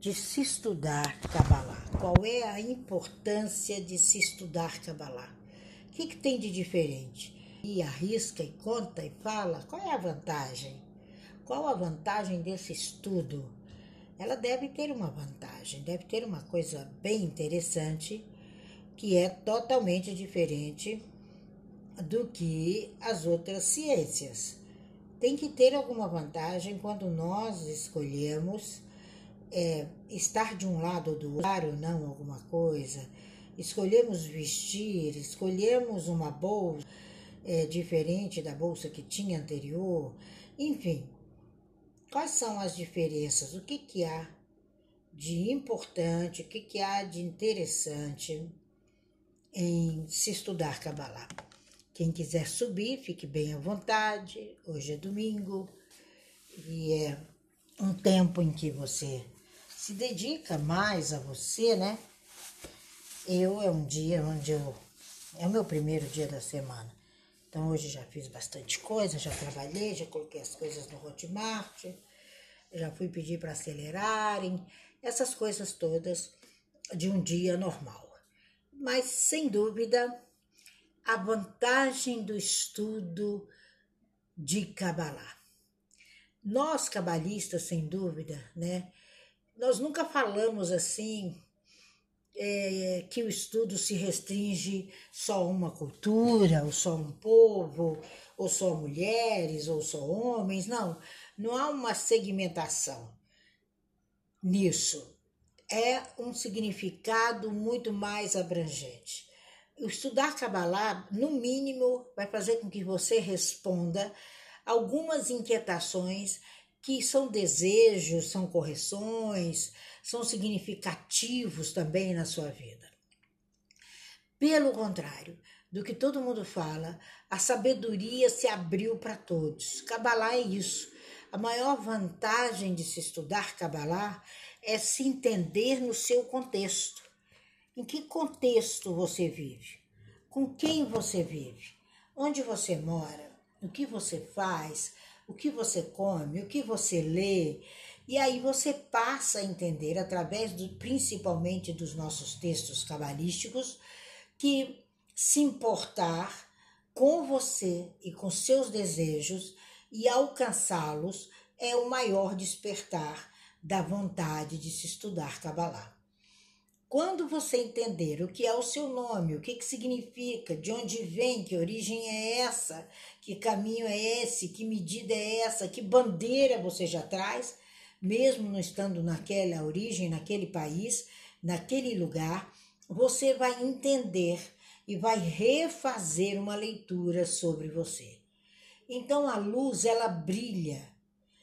de se estudar Kabbalah. Qual é a importância de se estudar Kabbalah? O que, que tem de diferente? E arrisca e conta e fala qual é a vantagem? Qual a vantagem desse estudo? Ela deve ter uma vantagem, deve ter uma coisa bem interessante que é totalmente diferente do que as outras ciências. Tem que ter alguma vantagem quando nós escolhemos é, estar de um lado ou do outro, ou não alguma coisa, escolhemos vestir, escolhemos uma bolsa é, diferente da bolsa que tinha anterior, enfim, quais são as diferenças? O que, que há de importante, o que, que há de interessante em se estudar Kabbalah? Quem quiser subir, fique bem à vontade. Hoje é domingo e é um tempo em que você se dedica mais a você, né? Eu é um dia onde eu. É o meu primeiro dia da semana. Então hoje já fiz bastante coisa, já trabalhei, já coloquei as coisas no Hotmart, já fui pedir para acelerarem, essas coisas todas de um dia normal. Mas sem dúvida, a vantagem do estudo de Kabbalah. Nós cabalistas, sem dúvida, né, nós nunca falamos assim é, que o estudo se restringe só a uma cultura, ou só um povo, ou só mulheres, ou só homens. Não, não há uma segmentação nisso. É um significado muito mais abrangente. Estudar Kabbalah, no mínimo, vai fazer com que você responda algumas inquietações que são desejos, são correções, são significativos também na sua vida. Pelo contrário do que todo mundo fala, a sabedoria se abriu para todos. Kabbalah é isso. A maior vantagem de se estudar Kabbalah é se entender no seu contexto. Em que contexto você vive? Com quem você vive? Onde você mora? O que você faz? o que você come, o que você lê, e aí você passa a entender através do, principalmente dos nossos textos cabalísticos que se importar com você e com seus desejos e alcançá-los é o maior despertar da vontade de se estudar Kabbalah. Quando você entender o que é o seu nome, o que, que significa, de onde vem, que origem é essa, que caminho é esse, que medida é essa, que bandeira você já traz, mesmo não estando naquela origem, naquele país, naquele lugar, você vai entender e vai refazer uma leitura sobre você. Então a luz, ela brilha,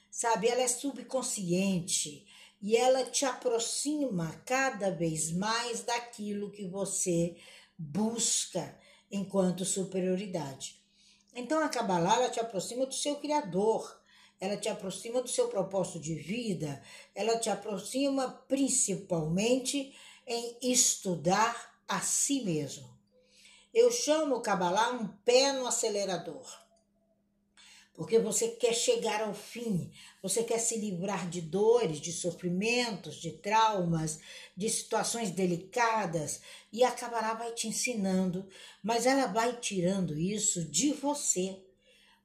sabe? Ela é subconsciente e ela te aproxima cada vez mais daquilo que você busca enquanto superioridade. Então a Kabbalah ela te aproxima do seu Criador, ela te aproxima do seu propósito de vida, ela te aproxima principalmente em estudar a si mesmo. Eu chamo o Kabbalah um pé no acelerador porque você quer chegar ao fim, você quer se livrar de dores, de sofrimentos, de traumas, de situações delicadas, e a vai te ensinando, mas ela vai tirando isso de você.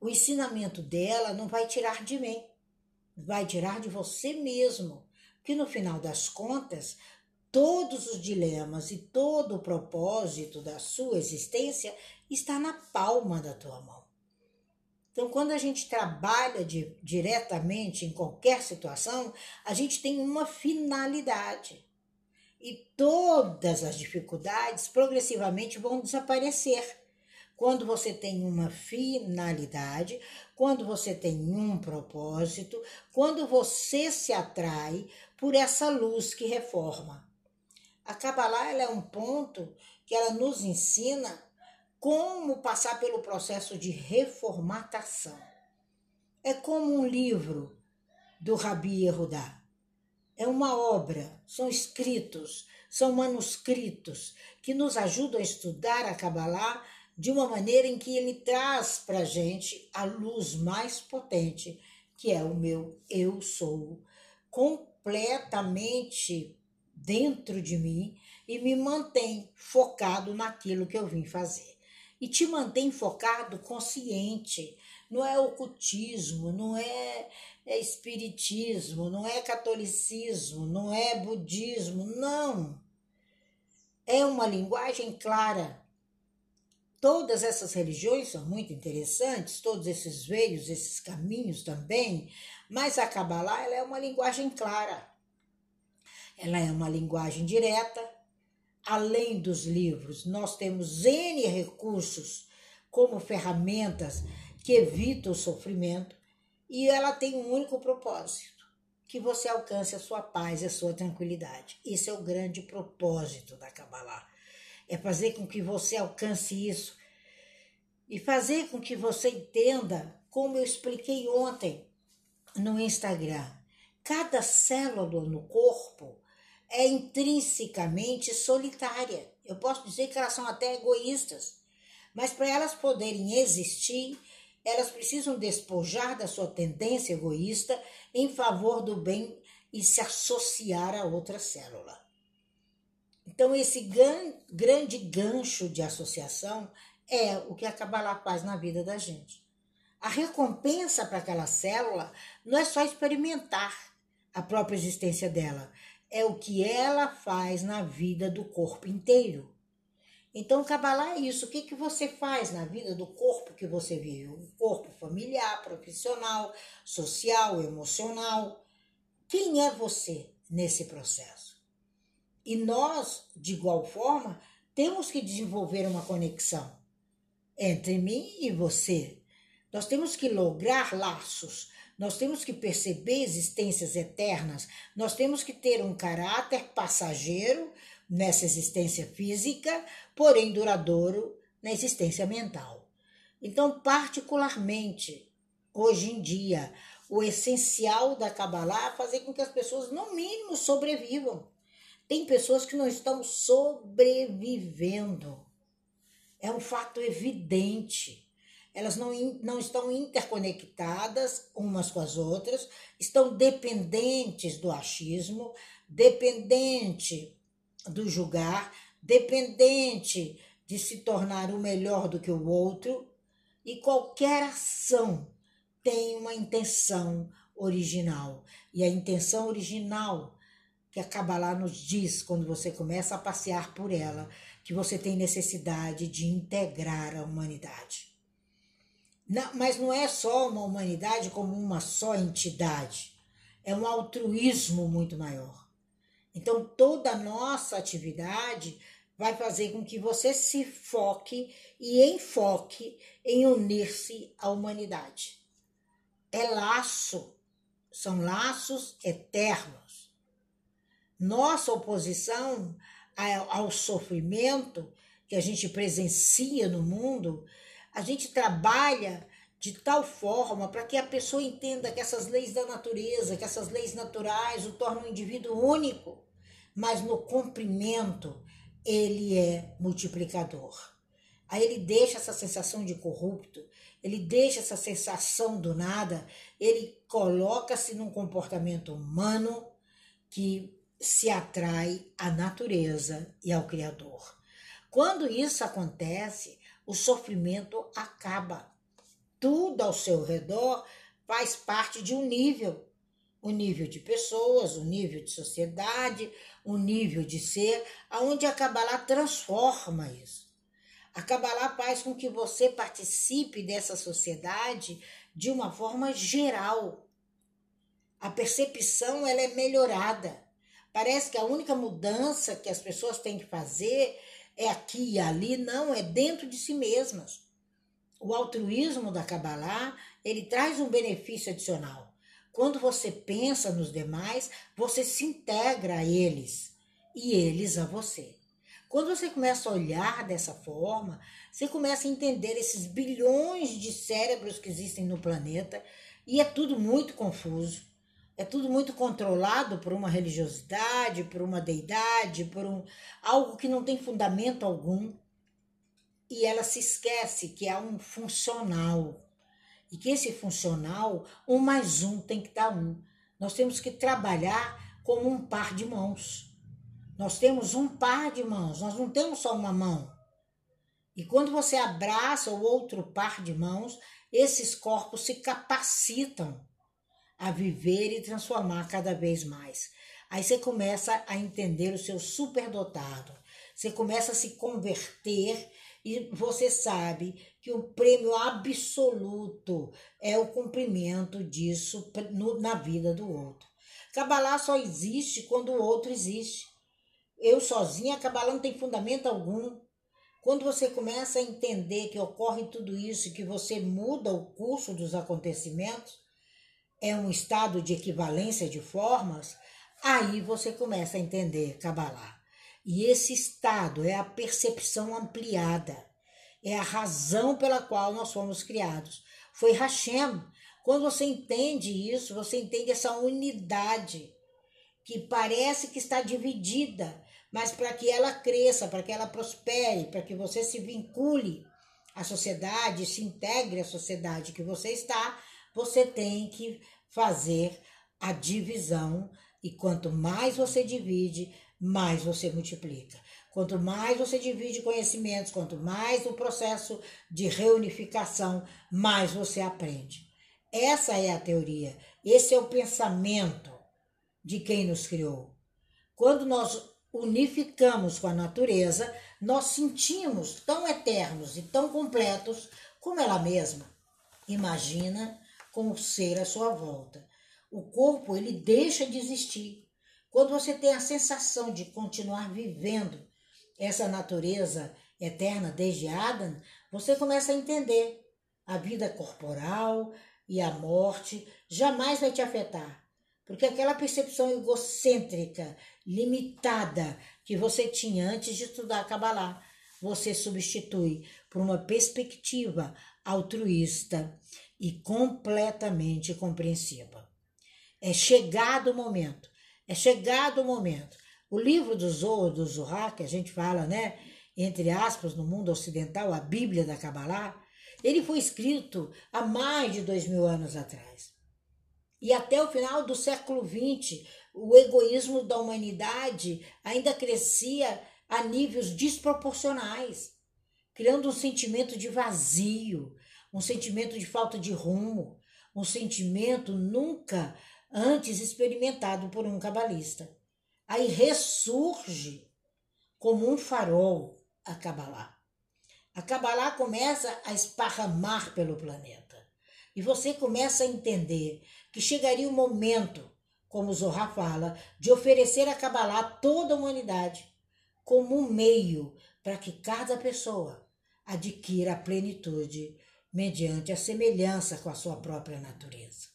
O ensinamento dela não vai tirar de mim, vai tirar de você mesmo, que no final das contas, todos os dilemas e todo o propósito da sua existência está na palma da tua mão. Então, quando a gente trabalha de, diretamente em qualquer situação, a gente tem uma finalidade. E todas as dificuldades progressivamente vão desaparecer. Quando você tem uma finalidade, quando você tem um propósito, quando você se atrai por essa luz que reforma. A Kabbalah é um ponto que ela nos ensina como passar pelo processo de reformatação. É como um livro do Rabi Yehudá. É uma obra, são escritos, são manuscritos que nos ajudam a estudar a Kabbalah de uma maneira em que ele traz para a gente a luz mais potente, que é o meu eu sou, completamente dentro de mim e me mantém focado naquilo que eu vim fazer. E te mantém focado consciente. Não é ocultismo, não é, é espiritismo, não é catolicismo, não é budismo, não. É uma linguagem clara. Todas essas religiões são muito interessantes, todos esses veios, esses caminhos também, mas a Kabbalah ela é uma linguagem clara. Ela é uma linguagem direta, além dos livros, nós temos N recursos como ferramentas que evitam o sofrimento e ela tem um único propósito: que você alcance a sua paz e a sua tranquilidade. Esse é o grande propósito da Kabbalah. É fazer com que você alcance isso e fazer com que você entenda, como eu expliquei ontem no Instagram, cada célula no corpo é intrinsecamente solitária. Eu posso dizer que elas são até egoístas, mas para elas poderem existir, elas precisam despojar da sua tendência egoísta em favor do bem e se associar a outra célula. Então, esse grande gancho de associação é o que a Kabbalah faz na vida da gente. A recompensa para aquela célula não é só experimentar a própria existência dela, é o que ela faz na vida do corpo inteiro. Então, Kabbalah é isso. O que, que você faz na vida do corpo que você vive? O corpo familiar, profissional, social, emocional. Quem é você nesse processo? E nós, de igual forma, temos que desenvolver uma conexão entre mim e você. Nós temos que lograr laços nós temos que perceber existências eternas, nós temos que ter um caráter passageiro nessa existência física, porém duradouro na existência mental. Então, particularmente, hoje em dia, o essencial da Kabbalah é fazer com que as pessoas, no mínimo, sobrevivam. Tem pessoas que não estão sobrevivendo. É um fato evidente elas não, não estão interconectadas umas com as outras, estão dependentes do achismo, dependente do julgar, dependente de se tornar o melhor do que o outro, e qualquer ação tem uma intenção original. E a intenção original que a Kabbalah nos diz quando você começa a passear por ela, que você tem necessidade de integrar a humanidade. Não, mas não é só uma humanidade como uma só entidade, é um altruísmo muito maior. Então, toda a nossa atividade vai fazer com que você se foque e enfoque em unir-se à humanidade. É laço, são laços eternos. Nossa oposição ao sofrimento que a gente presencia no mundo a gente trabalha de tal forma para que a pessoa entenda que essas leis da natureza, que essas leis naturais o tornam um indivíduo único, mas no cumprimento ele é multiplicador. Aí ele deixa essa sensação de corrupto, ele deixa essa sensação do nada, ele coloca-se num comportamento humano que se atrai à natureza e ao Criador. Quando isso acontece, o sofrimento acaba. Tudo ao seu redor faz parte de um nível. O nível de pessoas, o nível de sociedade, o nível de ser, aonde a Kabbalah transforma isso. A Kabbalah faz com que você participe dessa sociedade de uma forma geral. A percepção ela é melhorada. Parece que a única mudança que as pessoas têm que fazer é aqui e ali, não, é dentro de si mesmas. O altruísmo da Kabbalah, ele traz um benefício adicional. Quando você pensa nos demais, você se integra a eles e eles a você. Quando você começa a olhar dessa forma, você começa a entender esses bilhões de cérebros que existem no planeta e é tudo muito confuso. É tudo muito controlado por uma religiosidade, por uma deidade, por um, algo que não tem fundamento algum. E ela se esquece que há um funcional. E que esse funcional, um mais um tem que dar um. Nós temos que trabalhar como um par de mãos. Nós temos um par de mãos, nós não temos só uma mão. E quando você abraça o outro par de mãos, esses corpos se capacitam a viver e transformar cada vez mais. Aí você começa a entender o seu superdotado, você começa a se converter e você sabe que o prêmio absoluto é o cumprimento disso na vida do outro. Cabalá só existe quando o outro existe. Eu sozinha, Cabalá não tem fundamento algum. Quando você começa a entender que ocorre tudo isso, que você muda o curso dos acontecimentos, é um estado de equivalência de formas, aí você começa a entender Kabbalah. E esse estado é a percepção ampliada, é a razão pela qual nós fomos criados. Foi Hashem. Quando você entende isso, você entende essa unidade que parece que está dividida, mas para que ela cresça, para que ela prospere, para que você se vincule à sociedade, se integre à sociedade que você está, você tem que fazer a divisão e quanto mais você divide, mais você multiplica. Quanto mais você divide conhecimentos, quanto mais o processo de reunificação, mais você aprende. Essa é a teoria, esse é o pensamento de quem nos criou. Quando nós unificamos com a natureza, nós sentimos tão eternos e tão completos como ela mesma. Imagina com o ser à sua volta. O corpo ele deixa de existir. Quando você tem a sensação de continuar vivendo essa natureza eterna desde Adam, você começa a entender a vida corporal e a morte jamais vai te afetar. Porque aquela percepção egocêntrica, limitada que você tinha antes de estudar Kabbalah, você substitui por uma perspectiva altruísta e completamente compreensiva. É chegado o momento, é chegado o momento. O livro do Zohar, do Zohar, que a gente fala, né, entre aspas, no mundo ocidental, a Bíblia da Kabbalah, ele foi escrito há mais de dois mil anos atrás. E até o final do século XX, o egoísmo da humanidade ainda crescia a níveis desproporcionais, criando um sentimento de vazio, um sentimento de falta de rumo, um sentimento nunca antes experimentado por um cabalista. Aí ressurge como um farol a Kabbalah. A Kabbalah começa a esparramar pelo planeta. E você começa a entender que chegaria o momento, como Zohar fala, de oferecer a a toda a humanidade como um meio para que cada pessoa adquira a plenitude mediante a semelhança com a sua própria natureza.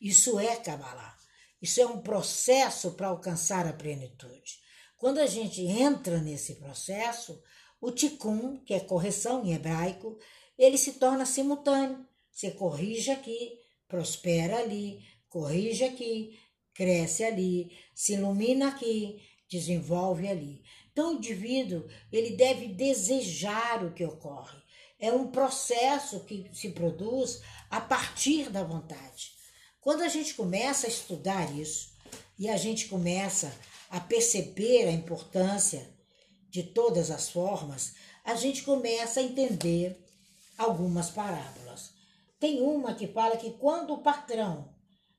Isso é Kabbalah. Isso é um processo para alcançar a plenitude. Quando a gente entra nesse processo, o tikkun, que é correção em hebraico, ele se torna simultâneo. Você corrige aqui, prospera ali, corrige aqui, cresce ali, se ilumina aqui, desenvolve ali. Então o indivíduo, ele deve desejar o que ocorre. É um processo que se produz a partir da vontade. Quando a gente começa a estudar isso e a gente começa a perceber a importância de todas as formas, a gente começa a entender algumas parábolas. Tem uma que fala que quando o patrão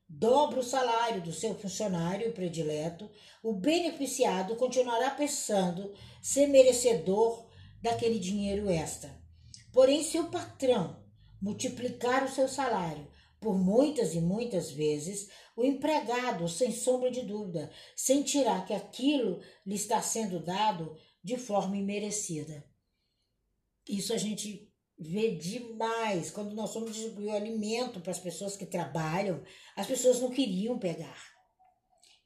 dobra o salário do seu funcionário predileto, o beneficiado continuará pensando ser merecedor daquele dinheiro extra. Porém, se o patrão multiplicar o seu salário por muitas e muitas vezes, o empregado, sem sombra de dúvida, sentirá que aquilo lhe está sendo dado de forma imerecida. Isso a gente vê demais quando nós fomos distribuir alimento para as pessoas que trabalham, as pessoas não queriam pegar.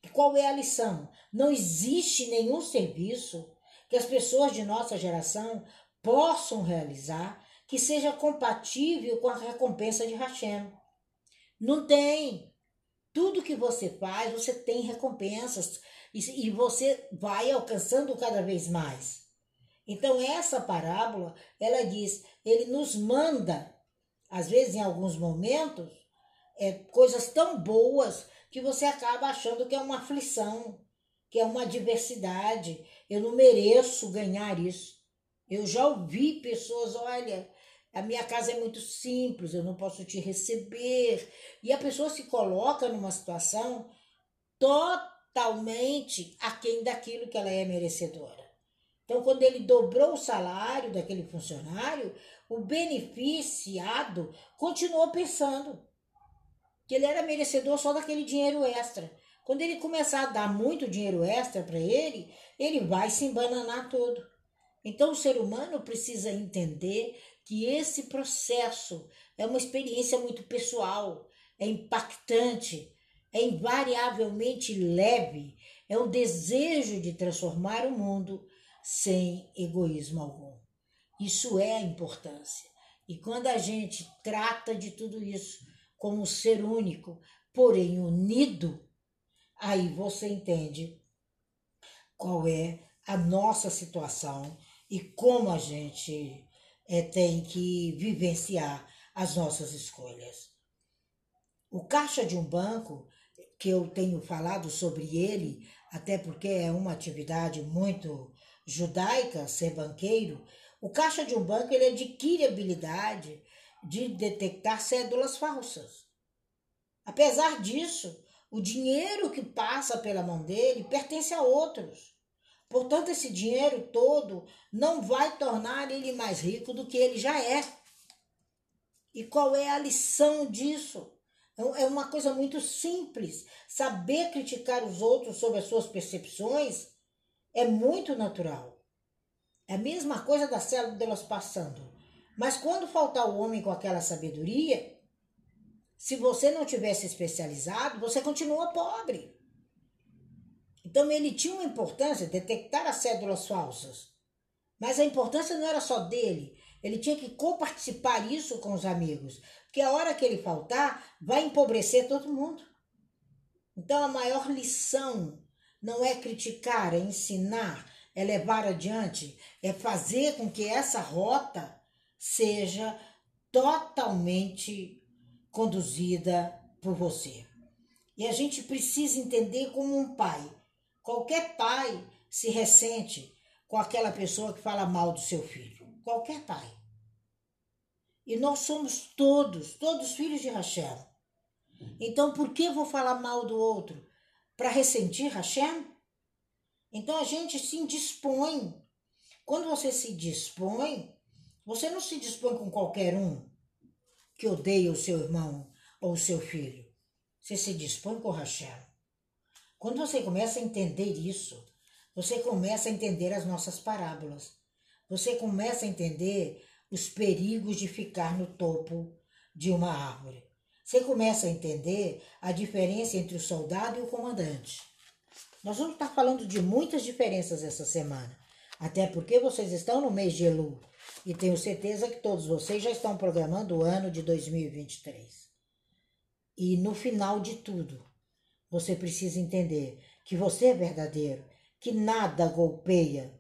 E qual é a lição? Não existe nenhum serviço que as pessoas de nossa geração possam realizar que seja compatível com a recompensa de Hashem. Não tem. Tudo que você faz, você tem recompensas e, você vai alcançando cada vez mais. Então essa parábola, ela diz, ele nos manda, às vezes em alguns momentos, é, coisas tão boas que você acaba achando que é uma aflição, que é uma adversidade. Eu não mereço ganhar isso. Eu já ouvi pessoas, olha, a minha casa é muito simples, eu não posso te receber. E a pessoa se coloca numa situação totalmente aquém daquilo que ela é merecedora. Então, quando ele dobrou o salário daquele funcionário, o beneficiado continuou pensando que ele era merecedor só daquele dinheiro extra. Quando ele começar a dar muito dinheiro extra para ele, ele vai se embananar todo. Então, o ser humano precisa entender que esse processo é uma experiência muito pessoal, é impactante, é invariavelmente leve, é um desejo de transformar o mundo sem egoísmo algum. Isso é a importância. E quando a gente trata de tudo isso como um ser único, porém unido, aí você entende qual é a nossa situação e como a gente é, tem que vivenciar as nossas escolhas. O caixa de um banco, que eu tenho falado sobre ele, até porque é uma atividade muito judaica, ser banqueiro, o caixa de um banco ele adquire habilidade de detectar cédulas falsas. Apesar disso, o dinheiro que passa pela mão dele pertence a outros. Portanto, esse dinheiro todo não vai tornar ele mais rico do que ele já é. E qual é a lição disso? É uma coisa muito simples. Saber criticar os outros sobre as suas percepções é muito natural. É a mesma coisa das células passando. Mas quando faltar o homem com aquela sabedoria, se você não tivesse especializado, você continua pobre. Então ele tinha uma importância detectar as cédulas falsas. Mas a importância não era só dele, ele tinha que coparticipar isso com os amigos, porque a hora que ele faltar, vai empobrecer todo mundo. Então a maior lição não é criticar, é ensinar, é levar adiante, é fazer com que essa rota seja totalmente conduzida por você. E a gente precisa entender como um pai Qualquer pai se ressente com aquela pessoa que fala mal do seu filho. Qualquer pai. E nós somos todos, todos filhos de Rachel. Então, por que vou falar mal do outro? Para ressentir Rachel? Então, a gente se indispõe. Quando você se dispõe, você não se dispõe com qualquer um que odeia o seu irmão ou o seu filho. Você se dispõe com Rachel. Quando você começa a entender isso, você começa a entender as nossas parábolas. Você começa a entender os perigos de ficar no topo de uma árvore. Você começa a entender a diferença entre o soldado e o comandante. Nós vamos estar falando de muitas diferenças essa semana, até porque vocês estão no mês de Elu e tenho certeza que todos vocês já estão programando o ano de 2023. E no final de tudo, você precisa entender que você é verdadeiro, que nada golpeia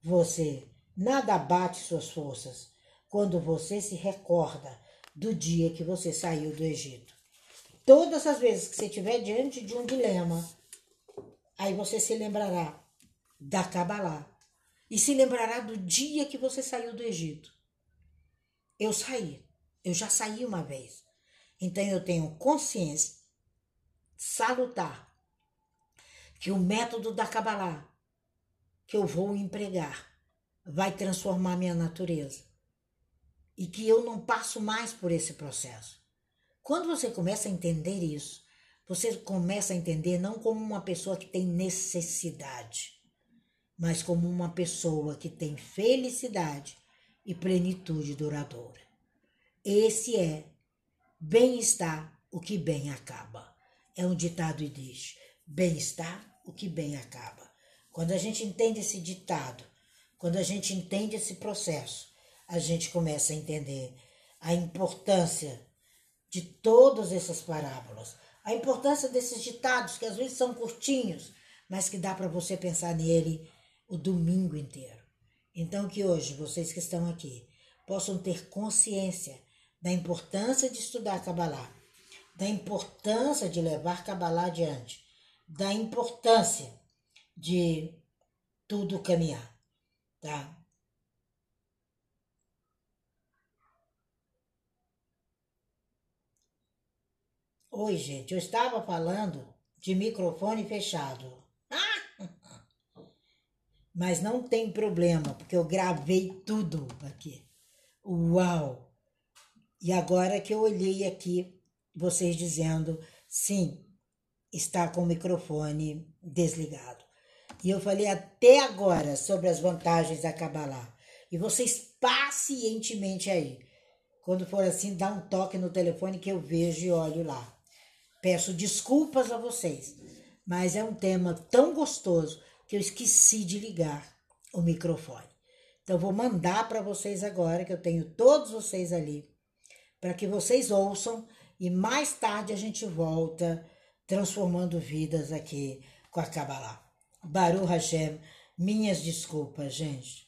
você, nada abate suas forças quando você se recorda do dia que você saiu do Egito. Todas as vezes que você estiver diante de um dilema, aí você se lembrará da Kabbalah e se lembrará do dia que você saiu do Egito. Eu saí, eu já saí uma vez. Então eu tenho consciência salutar que o método da Kabbalah que eu vou empregar vai transformar minha natureza e que eu não passo mais por esse processo. Quando você começa a entender isso, você começa a entender não como uma pessoa que tem necessidade, mas como uma pessoa que tem felicidade e plenitude duradoura. Esse é bem-estar, o que bem acaba é um ditado e diz: bem-estar, o que bem acaba. Quando a gente entende esse ditado, quando a gente entende esse processo, a gente começa a entender a importância de todas essas parábolas, a importância desses ditados que às vezes são curtinhos, mas que dá para você pensar nele o domingo inteiro. Então que hoje vocês que estão aqui possam ter consciência da importância de estudar Kabbalah da importância de levar Kabbalah adiante, da importância de tudo caminhar, tá? Oi, gente, eu estava falando de microfone fechado. Mas não tem problema, porque eu gravei tudo aqui. Uau! E agora que eu olhei aqui, vocês dizendo, sim, está com o microfone desligado. E eu falei até agora sobre as vantagens da Kabbalah. E vocês pacientemente aí. Quando for assim, dá um toque no telefone que eu vejo e olho lá. Peço desculpas a vocês, mas é um tema tão gostoso que eu esqueci de ligar o microfone. Então vou mandar para vocês agora que eu tenho todos vocês ali para que vocês ouçam e mais tarde a gente volta transformando vidas aqui com a Kabbalah. Baruch Hashem, minhas desculpas, gente.